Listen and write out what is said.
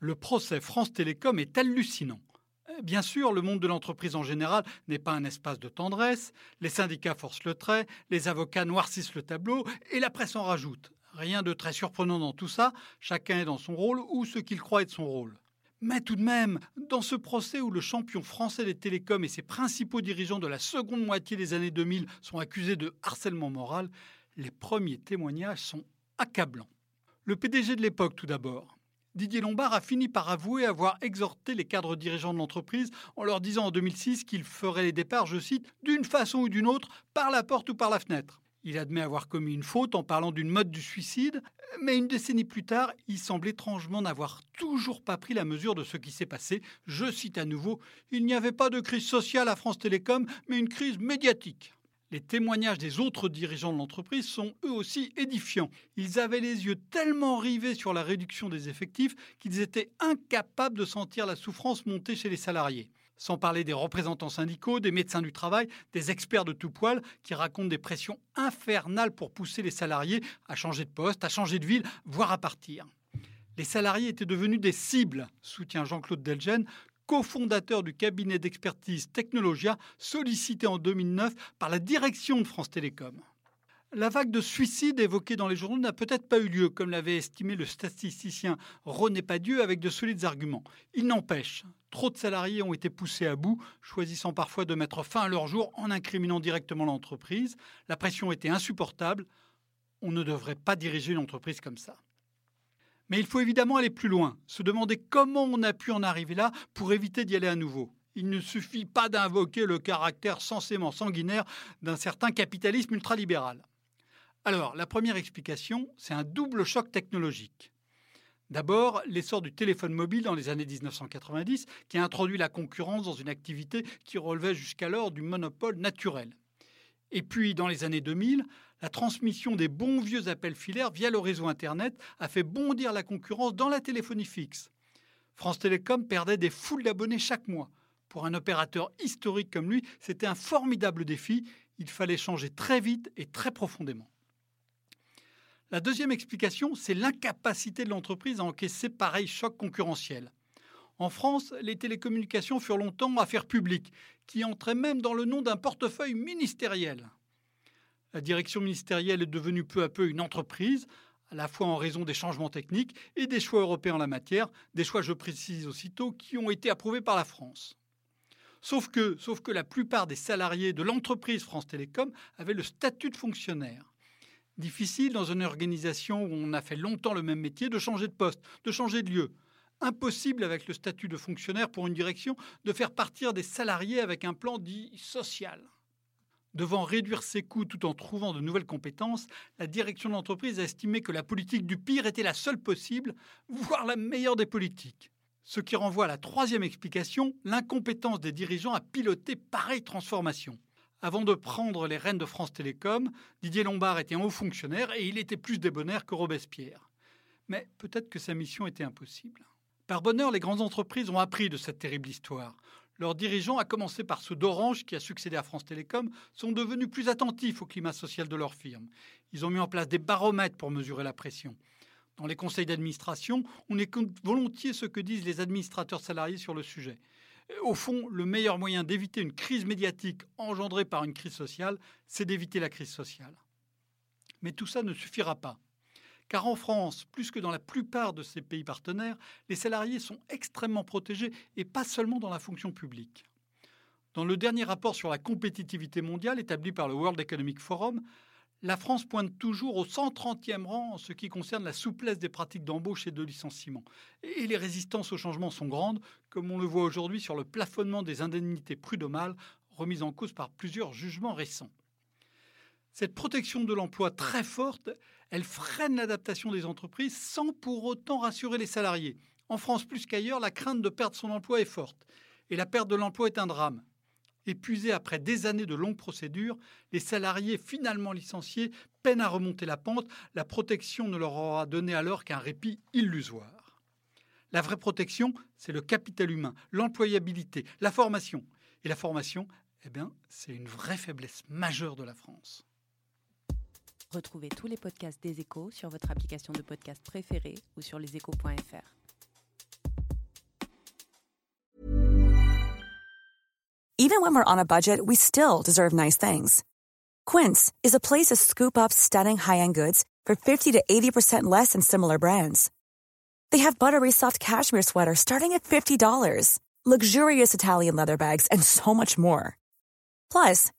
Le procès France Télécom est hallucinant. Bien sûr, le monde de l'entreprise en général n'est pas un espace de tendresse, les syndicats forcent le trait, les avocats noircissent le tableau et la presse en rajoute. Rien de très surprenant dans tout ça, chacun est dans son rôle ou ce qu'il croit être son rôle. Mais tout de même, dans ce procès où le champion français des télécoms et ses principaux dirigeants de la seconde moitié des années 2000 sont accusés de harcèlement moral, les premiers témoignages sont accablants. Le PDG de l'époque tout d'abord. Didier Lombard a fini par avouer avoir exhorté les cadres dirigeants de l'entreprise en leur disant en 2006 qu'ils feraient les départs, je cite, d'une façon ou d'une autre, par la porte ou par la fenêtre. Il admet avoir commis une faute en parlant d'une mode du suicide, mais une décennie plus tard, il semble étrangement n'avoir toujours pas pris la mesure de ce qui s'est passé. Je cite à nouveau, Il n'y avait pas de crise sociale à France Télécom, mais une crise médiatique. Les témoignages des autres dirigeants de l'entreprise sont eux aussi édifiants. Ils avaient les yeux tellement rivés sur la réduction des effectifs qu'ils étaient incapables de sentir la souffrance monter chez les salariés. Sans parler des représentants syndicaux, des médecins du travail, des experts de tout poil qui racontent des pressions infernales pour pousser les salariés à changer de poste, à changer de ville, voire à partir. Les salariés étaient devenus des cibles, soutient Jean-Claude Delgen, cofondateur du cabinet d'expertise Technologia, sollicité en 2009 par la direction de France Télécom. La vague de suicides évoquée dans les journaux n'a peut-être pas eu lieu, comme l'avait estimé le statisticien René Padieu avec de solides arguments. Il n'empêche, trop de salariés ont été poussés à bout, choisissant parfois de mettre fin à leur jour en incriminant directement l'entreprise. La pression était insupportable. On ne devrait pas diriger une entreprise comme ça. Mais il faut évidemment aller plus loin, se demander comment on a pu en arriver là pour éviter d'y aller à nouveau. Il ne suffit pas d'invoquer le caractère censément sanguinaire d'un certain capitalisme ultralibéral. Alors, la première explication, c'est un double choc technologique. D'abord, l'essor du téléphone mobile dans les années 1990, qui a introduit la concurrence dans une activité qui relevait jusqu'alors du monopole naturel. Et puis, dans les années 2000, la transmission des bons vieux appels filaires via le réseau Internet a fait bondir la concurrence dans la téléphonie fixe. France Télécom perdait des foules d'abonnés chaque mois. Pour un opérateur historique comme lui, c'était un formidable défi. Il fallait changer très vite et très profondément. La deuxième explication, c'est l'incapacité de l'entreprise à encaisser pareil choc concurrentiel. En France, les télécommunications furent longtemps affaires publiques, qui entraient même dans le nom d'un portefeuille ministériel. La direction ministérielle est devenue peu à peu une entreprise, à la fois en raison des changements techniques et des choix européens en la matière, des choix, je précise aussitôt, qui ont été approuvés par la France. Sauf que, sauf que la plupart des salariés de l'entreprise France Télécom avaient le statut de fonctionnaire. Difficile dans une organisation où on a fait longtemps le même métier de changer de poste, de changer de lieu. Impossible avec le statut de fonctionnaire pour une direction de faire partir des salariés avec un plan dit social. Devant réduire ses coûts tout en trouvant de nouvelles compétences, la direction de l'entreprise a estimé que la politique du pire était la seule possible, voire la meilleure des politiques. Ce qui renvoie à la troisième explication, l'incompétence des dirigeants à piloter pareille transformation. Avant de prendre les rênes de France Télécom, Didier Lombard était un haut fonctionnaire et il était plus débonnaire que Robespierre. Mais peut-être que sa mission était impossible. Par bonheur, les grandes entreprises ont appris de cette terrible histoire. Leurs dirigeants, à commencer par ceux d'Orange qui a succédé à France Télécom, sont devenus plus attentifs au climat social de leur firme. Ils ont mis en place des baromètres pour mesurer la pression. Dans les conseils d'administration, on écoute volontiers ce que disent les administrateurs salariés sur le sujet. Au fond, le meilleur moyen d'éviter une crise médiatique engendrée par une crise sociale, c'est d'éviter la crise sociale. Mais tout ça ne suffira pas. Car en France, plus que dans la plupart de ces pays partenaires, les salariés sont extrêmement protégés et pas seulement dans la fonction publique. Dans le dernier rapport sur la compétitivité mondiale établi par le World Economic Forum, la France pointe toujours au 130e rang en ce qui concerne la souplesse des pratiques d'embauche et de licenciement. Et les résistances au changement sont grandes, comme on le voit aujourd'hui sur le plafonnement des indemnités prud'homales remises en cause par plusieurs jugements récents. Cette protection de l'emploi très forte, elle freine l'adaptation des entreprises sans pour autant rassurer les salariés. En France plus qu'ailleurs, la crainte de perdre son emploi est forte. Et la perte de l'emploi est un drame. Épuisés après des années de longues procédures, les salariés finalement licenciés peinent à remonter la pente. La protection ne leur aura donné alors qu'un répit illusoire. La vraie protection, c'est le capital humain, l'employabilité, la formation. Et la formation, eh bien, c'est une vraie faiblesse majeure de la France. Retrouvez tous les podcasts des échos sur votre application de podcast préférée ou sur leséchos.fr. Even when we're on a budget, we still deserve nice things. Quince is a place to scoop up stunning high-end goods for 50 to 80% less than similar brands. They have buttery soft cashmere sweaters starting at $50, luxurious Italian leather bags and so much more. Plus,